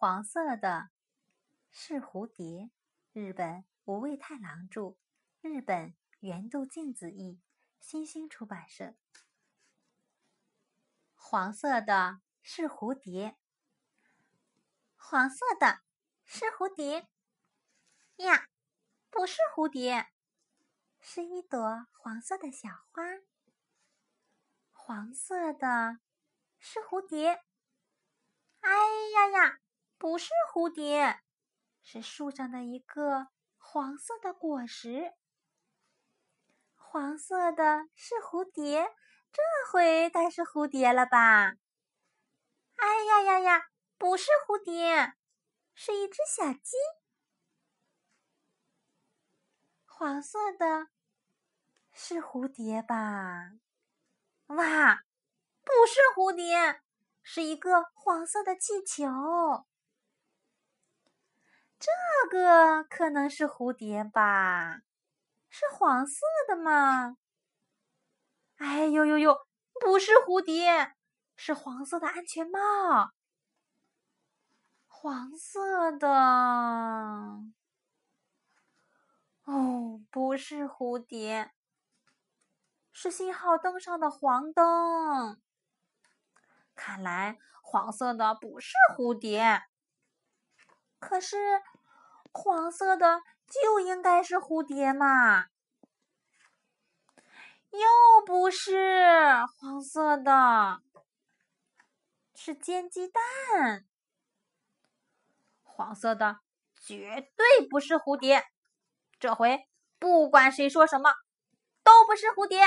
黄色的是蝴蝶。日本五味太郎著，日本原度静子译，新兴出版社。黄色的是蝴蝶。黄色的是蝴蝶呀，不是蝴蝶，是一朵黄色的小花。黄色的是蝴蝶。哎呀呀，不是蝴蝶，是树上的一个黄色的果实。黄色的是蝴蝶，这回该是蝴蝶了吧？哎呀呀呀，不是蝴蝶，是一只小鸡。黄色的是蝴蝶吧？哇，不是蝴蝶。是一个黄色的气球，个可能是蝴蝶吧？是黄色的吗？哎呦呦呦，不是蝴蝶，是黄色的安全帽。黄色的，哦，不是蝴蝶，是信号灯上的黄灯。看来黄色的不是蝴蝶，可是黄色的就应该是蝴蝶嘛？又不是黄色的，是煎鸡蛋。黄色的绝对不是蝴蝶，这回不管谁说什么，都不是蝴蝶。